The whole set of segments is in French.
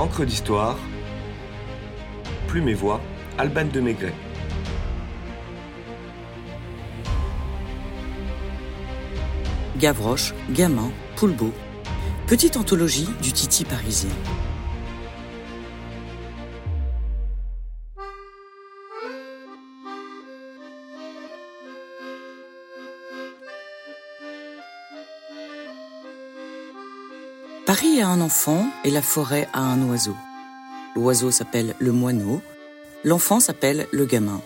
Encre d'histoire, Plume et Voix, Alban de Maigret. Gavroche, Gamin, Poulbeau. Petite anthologie du Titi parisien. Paris a un enfant et la forêt a un oiseau. L'oiseau s'appelle le moineau, l'enfant s'appelle le gamin.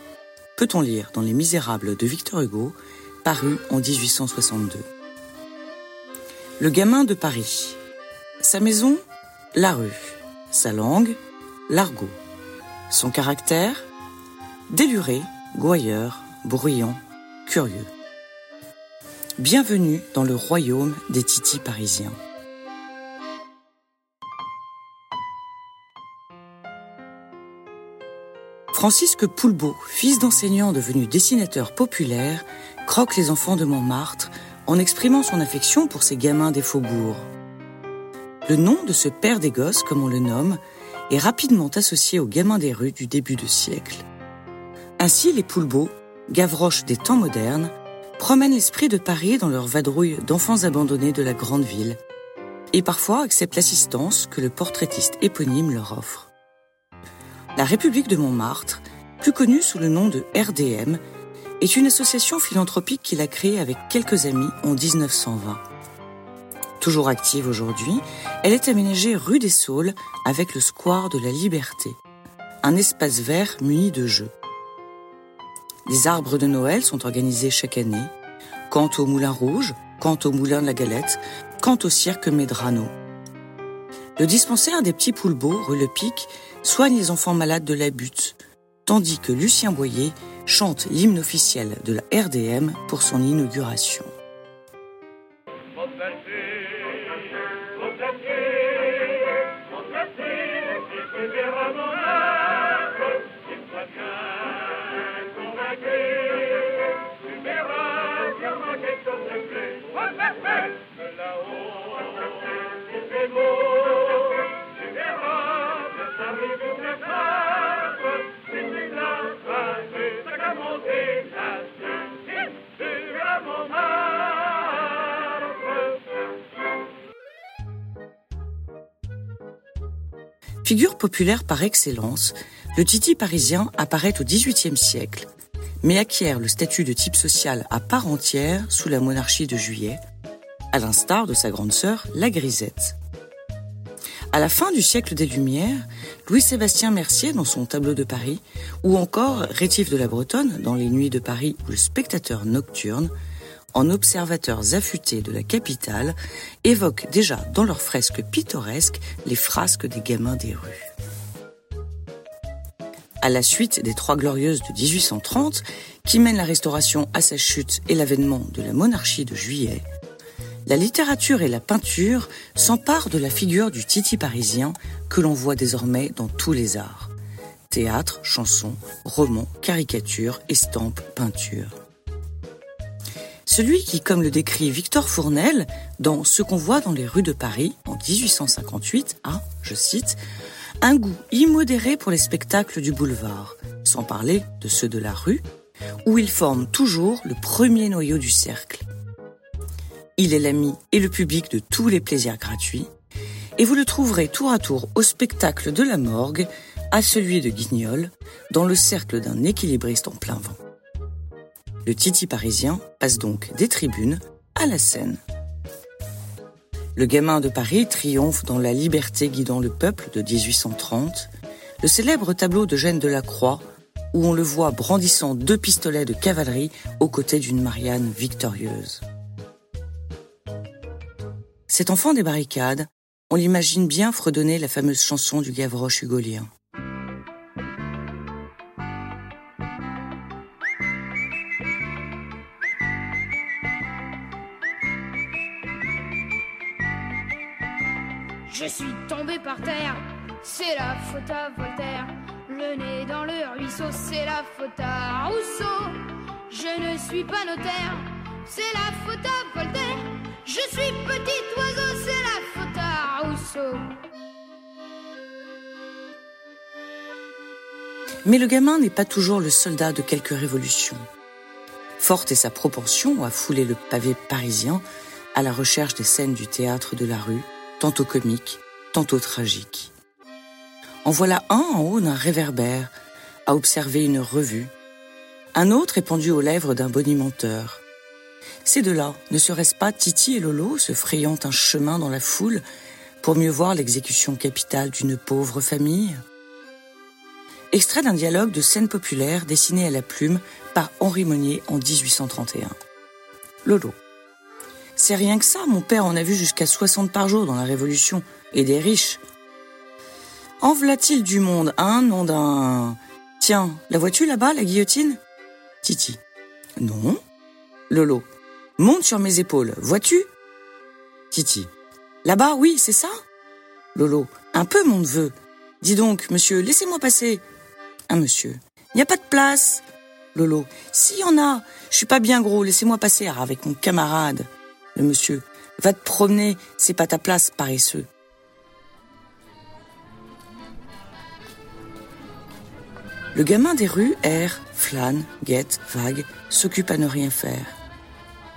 Peut-on lire dans Les Misérables de Victor Hugo, paru en 1862. Le gamin de Paris. Sa maison, la rue. Sa langue, l'argot. Son caractère, déluré, gouailleur, bruyant, curieux. Bienvenue dans le royaume des titis parisiens. Francisque Poulbeau, fils d'enseignant devenu dessinateur populaire, croque les enfants de Montmartre en exprimant son affection pour ces gamins des faubourgs. Le nom de ce père des gosses, comme on le nomme, est rapidement associé aux gamins des rues du début de siècle. Ainsi, les Poulbeaux, Gavroche des temps modernes, promènent l'esprit de Paris dans leur vadrouille d'enfants abandonnés de la grande ville, et parfois acceptent l'assistance que le portraitiste éponyme leur offre. La République de Montmartre, plus connue sous le nom de RDM, est une association philanthropique qu'il a créée avec quelques amis en 1920. Toujours active aujourd'hui, elle est aménagée rue des Saules avec le square de la Liberté, un espace vert muni de jeux. Les arbres de Noël sont organisés chaque année, quant au Moulin Rouge, quant au Moulin de la Galette, quant au Cirque Medrano. Le dispensaire des petits Poulbeaux, rue Le Pic, soigne les enfants malades de la butte, tandis que Lucien Boyer chante l'hymne officiel de la RDM pour son inauguration. Figure populaire par excellence, le titi parisien apparaît au XVIIIe siècle, mais acquiert le statut de type social à part entière sous la monarchie de Juillet, à l'instar de sa grande sœur, la Grisette. À la fin du siècle des Lumières, Louis-Sébastien Mercier dans son tableau de Paris, ou encore Rétif de la Bretonne dans Les Nuits de Paris ou Le Spectateur nocturne, en observateurs affûtés de la capitale, évoquent déjà dans leurs fresques pittoresques les frasques des gamins des rues. À la suite des Trois Glorieuses de 1830, qui mènent la restauration à sa chute et l'avènement de la monarchie de juillet, la littérature et la peinture s'emparent de la figure du titi parisien que l'on voit désormais dans tous les arts. Théâtre, chansons, romans, caricatures, estampes, peintures. Celui qui, comme le décrit Victor Fournel dans Ce qu'on voit dans les rues de Paris en 1858, a, je cite, un goût immodéré pour les spectacles du boulevard, sans parler de ceux de la rue, où ils forment toujours le premier noyau du cercle. Il est l'ami et le public de tous les plaisirs gratuits, et vous le trouverez tour à tour au spectacle de la morgue, à celui de Guignol, dans le cercle d'un équilibriste en plein vent. Le Titi parisien passe donc des tribunes à la scène. Le gamin de Paris triomphe dans La liberté guidant le peuple de 1830, le célèbre tableau de Gênes de la Croix, où on le voit brandissant deux pistolets de cavalerie aux côtés d'une Marianne victorieuse. Cet enfant des barricades, on l'imagine bien fredonner la fameuse chanson du Gavroche hugolien. Je suis tombé par terre, c'est la faute à Voltaire. Le nez dans le ruisseau, c'est la faute à Rousseau. Je ne suis pas notaire, c'est la faute à Voltaire. Je suis petit oiseau, c'est la faute à Rousseau. Mais le gamin n'est pas toujours le soldat de quelques révolutions. Forte est sa propension à fouler le pavé parisien à la recherche des scènes du théâtre de la rue, tantôt comiques, tantôt tragiques. En voilà un en haut d'un réverbère, à observer une revue. Un autre est pendu aux lèvres d'un bonimenteur. Ces deux-là, ne serait-ce pas Titi et Lolo se frayant un chemin dans la foule pour mieux voir l'exécution capitale d'une pauvre famille? Extrait d'un dialogue de scène populaire dessiné à la plume par Henri Monnier en 1831. Lolo. C'est rien que ça, mon père en a vu jusqu'à 60 par jour dans la Révolution, et des riches. En v'là-t-il du monde, un nom d'un... Tiens, la vois-tu là-bas, la guillotine? Titi. Non. Lolo. Monte sur mes épaules, vois-tu? Titi. Là-bas, oui, c'est ça? Lolo. Un peu, mon neveu. Dis donc, monsieur, laissez-moi passer. Un monsieur. Il n'y a pas de place. Lolo. S'il y en a, je suis pas bien gros, laissez-moi passer avec mon camarade. Le monsieur. Va te promener, c'est pas ta place, paresseux. Le gamin des rues erre, flâne, guette, vague, s'occupe à ne rien faire.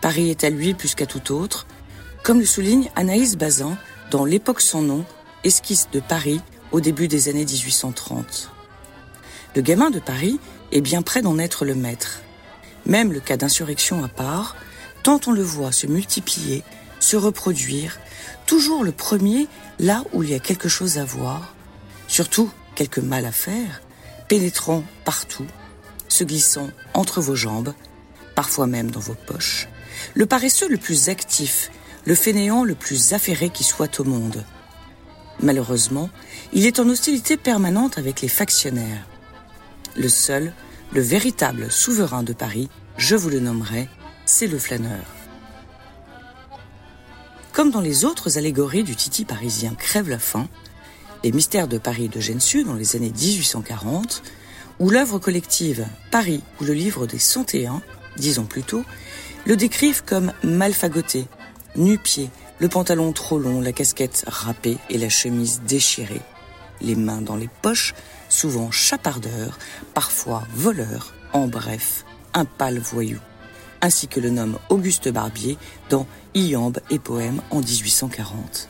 Paris est à lui plus qu'à tout autre, comme le souligne Anaïs Bazin dans L'époque sans nom, esquisse de Paris au début des années 1830. Le gamin de Paris est bien près d'en être le maître. Même le cas d'insurrection à part, tant on le voit se multiplier, se reproduire, toujours le premier là où il y a quelque chose à voir, surtout quelque mal à faire, pénétrant partout, se glissant entre vos jambes, parfois même dans vos poches, le paresseux le plus actif, le fainéant le plus affairé qui soit au monde. Malheureusement, il est en hostilité permanente avec les factionnaires. Le seul, le véritable souverain de Paris, je vous le nommerai, c'est le flâneur. Comme dans les autres allégories du Titi parisien Crève la faim, les mystères de Paris de Gensu dans les années 1840, ou l'œuvre collective Paris ou le livre des 101, disons plutôt, le décrivent comme mal fagoté, nu-pied, le pantalon trop long, la casquette râpée et la chemise déchirée, les mains dans les poches, souvent chapardeur, parfois voleur, en bref, un pâle voyou, ainsi que le nomme Auguste Barbier dans Iambe et poèmes en 1840.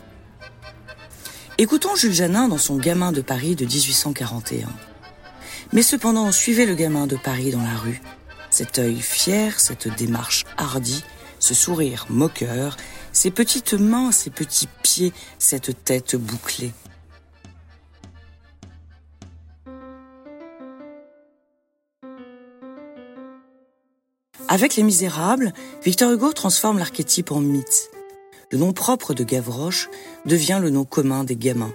Écoutons Jules Janin dans son Gamin de Paris de 1841. Mais cependant, suivez le gamin de Paris dans la rue. Cet œil fier, cette démarche hardie, ce sourire moqueur, ces petites mains, ces petits pieds, cette tête bouclée. Avec Les Misérables, Victor Hugo transforme l'archétype en mythe le nom propre de Gavroche devient le nom commun des gamins.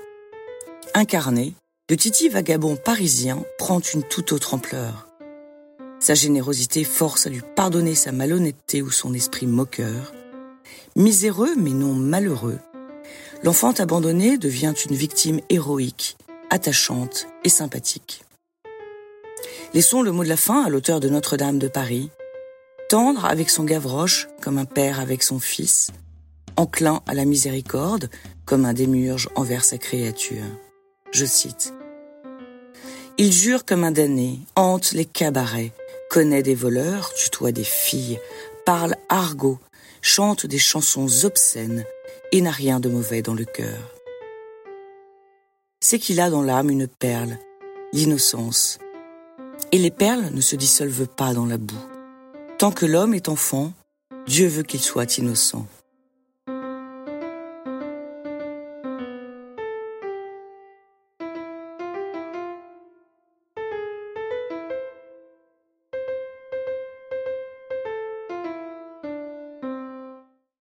Incarné, le titi vagabond parisien prend une toute autre ampleur. Sa générosité force à lui pardonner sa malhonnêteté ou son esprit moqueur. Miséreux mais non malheureux, l'enfant abandonné devient une victime héroïque, attachante et sympathique. Laissons le mot de la fin à l'auteur de Notre-Dame de Paris. Tendre avec son Gavroche comme un père avec son fils, enclin à la miséricorde, comme un démiurge envers sa créature. Je cite. Il jure comme un damné, hante les cabarets, connaît des voleurs, tutoie des filles, parle argot, chante des chansons obscènes et n'a rien de mauvais dans le cœur. C'est qu'il a dans l'âme une perle, l'innocence. Et les perles ne se dissolvent pas dans la boue. Tant que l'homme est enfant, Dieu veut qu'il soit innocent.